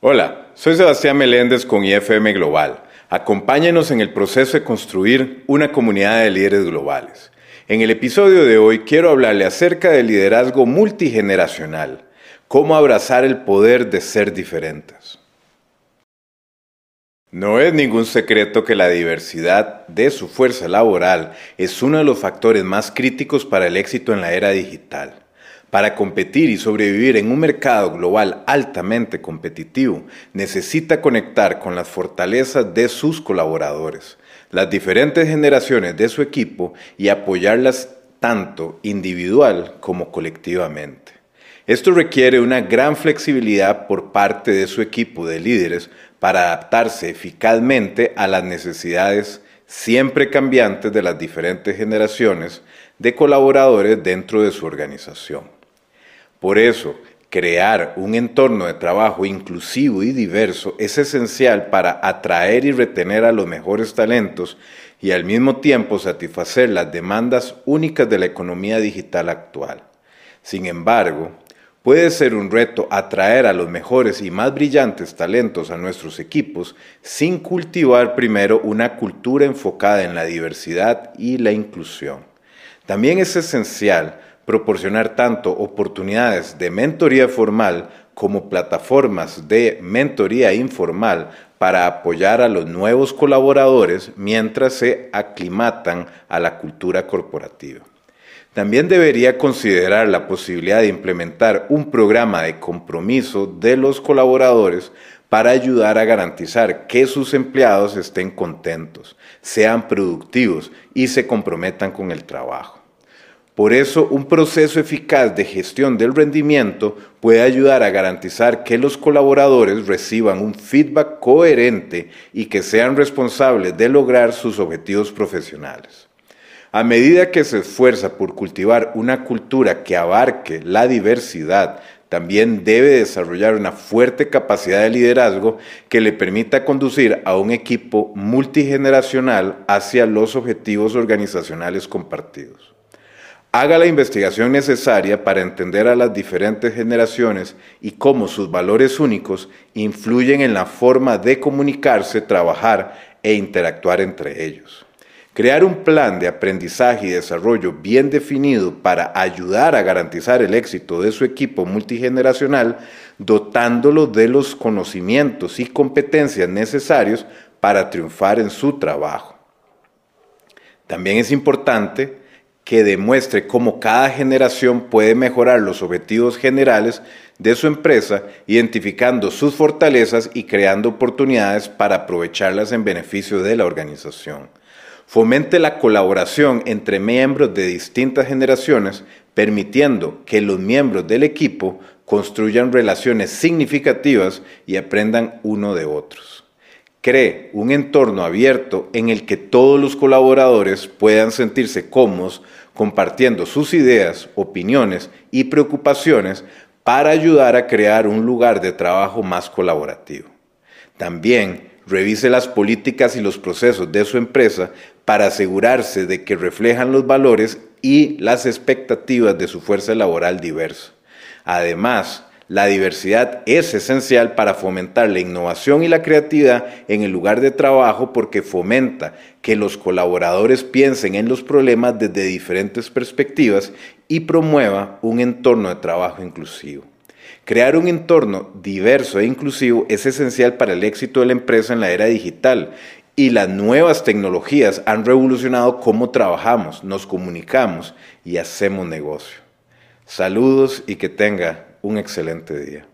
Hola, soy Sebastián Meléndez con IFM Global. Acompáñenos en el proceso de construir una comunidad de líderes globales. En el episodio de hoy quiero hablarle acerca del liderazgo multigeneracional, cómo abrazar el poder de ser diferentes. No es ningún secreto que la diversidad de su fuerza laboral es uno de los factores más críticos para el éxito en la era digital. Para competir y sobrevivir en un mercado global altamente competitivo, necesita conectar con las fortalezas de sus colaboradores, las diferentes generaciones de su equipo y apoyarlas tanto individual como colectivamente. Esto requiere una gran flexibilidad por parte de su equipo de líderes para adaptarse eficazmente a las necesidades siempre cambiantes de las diferentes generaciones de colaboradores dentro de su organización. Por eso, crear un entorno de trabajo inclusivo y diverso es esencial para atraer y retener a los mejores talentos y al mismo tiempo satisfacer las demandas únicas de la economía digital actual. Sin embargo, puede ser un reto atraer a los mejores y más brillantes talentos a nuestros equipos sin cultivar primero una cultura enfocada en la diversidad y la inclusión. También es esencial proporcionar tanto oportunidades de mentoría formal como plataformas de mentoría informal para apoyar a los nuevos colaboradores mientras se aclimatan a la cultura corporativa. También debería considerar la posibilidad de implementar un programa de compromiso de los colaboradores para ayudar a garantizar que sus empleados estén contentos, sean productivos y se comprometan con el trabajo. Por eso, un proceso eficaz de gestión del rendimiento puede ayudar a garantizar que los colaboradores reciban un feedback coherente y que sean responsables de lograr sus objetivos profesionales. A medida que se esfuerza por cultivar una cultura que abarque la diversidad, también debe desarrollar una fuerte capacidad de liderazgo que le permita conducir a un equipo multigeneracional hacia los objetivos organizacionales compartidos. Haga la investigación necesaria para entender a las diferentes generaciones y cómo sus valores únicos influyen en la forma de comunicarse, trabajar e interactuar entre ellos. Crear un plan de aprendizaje y desarrollo bien definido para ayudar a garantizar el éxito de su equipo multigeneracional, dotándolo de los conocimientos y competencias necesarios para triunfar en su trabajo. También es importante que demuestre cómo cada generación puede mejorar los objetivos generales de su empresa, identificando sus fortalezas y creando oportunidades para aprovecharlas en beneficio de la organización. Fomente la colaboración entre miembros de distintas generaciones, permitiendo que los miembros del equipo construyan relaciones significativas y aprendan uno de otros. Cree un entorno abierto en el que todos los colaboradores puedan sentirse cómodos compartiendo sus ideas, opiniones y preocupaciones para ayudar a crear un lugar de trabajo más colaborativo. También revise las políticas y los procesos de su empresa para asegurarse de que reflejan los valores y las expectativas de su fuerza laboral diversa. Además, la diversidad es esencial para fomentar la innovación y la creatividad en el lugar de trabajo porque fomenta que los colaboradores piensen en los problemas desde diferentes perspectivas y promueva un entorno de trabajo inclusivo. Crear un entorno diverso e inclusivo es esencial para el éxito de la empresa en la era digital y las nuevas tecnologías han revolucionado cómo trabajamos, nos comunicamos y hacemos negocio. Saludos y que tenga un excelente día.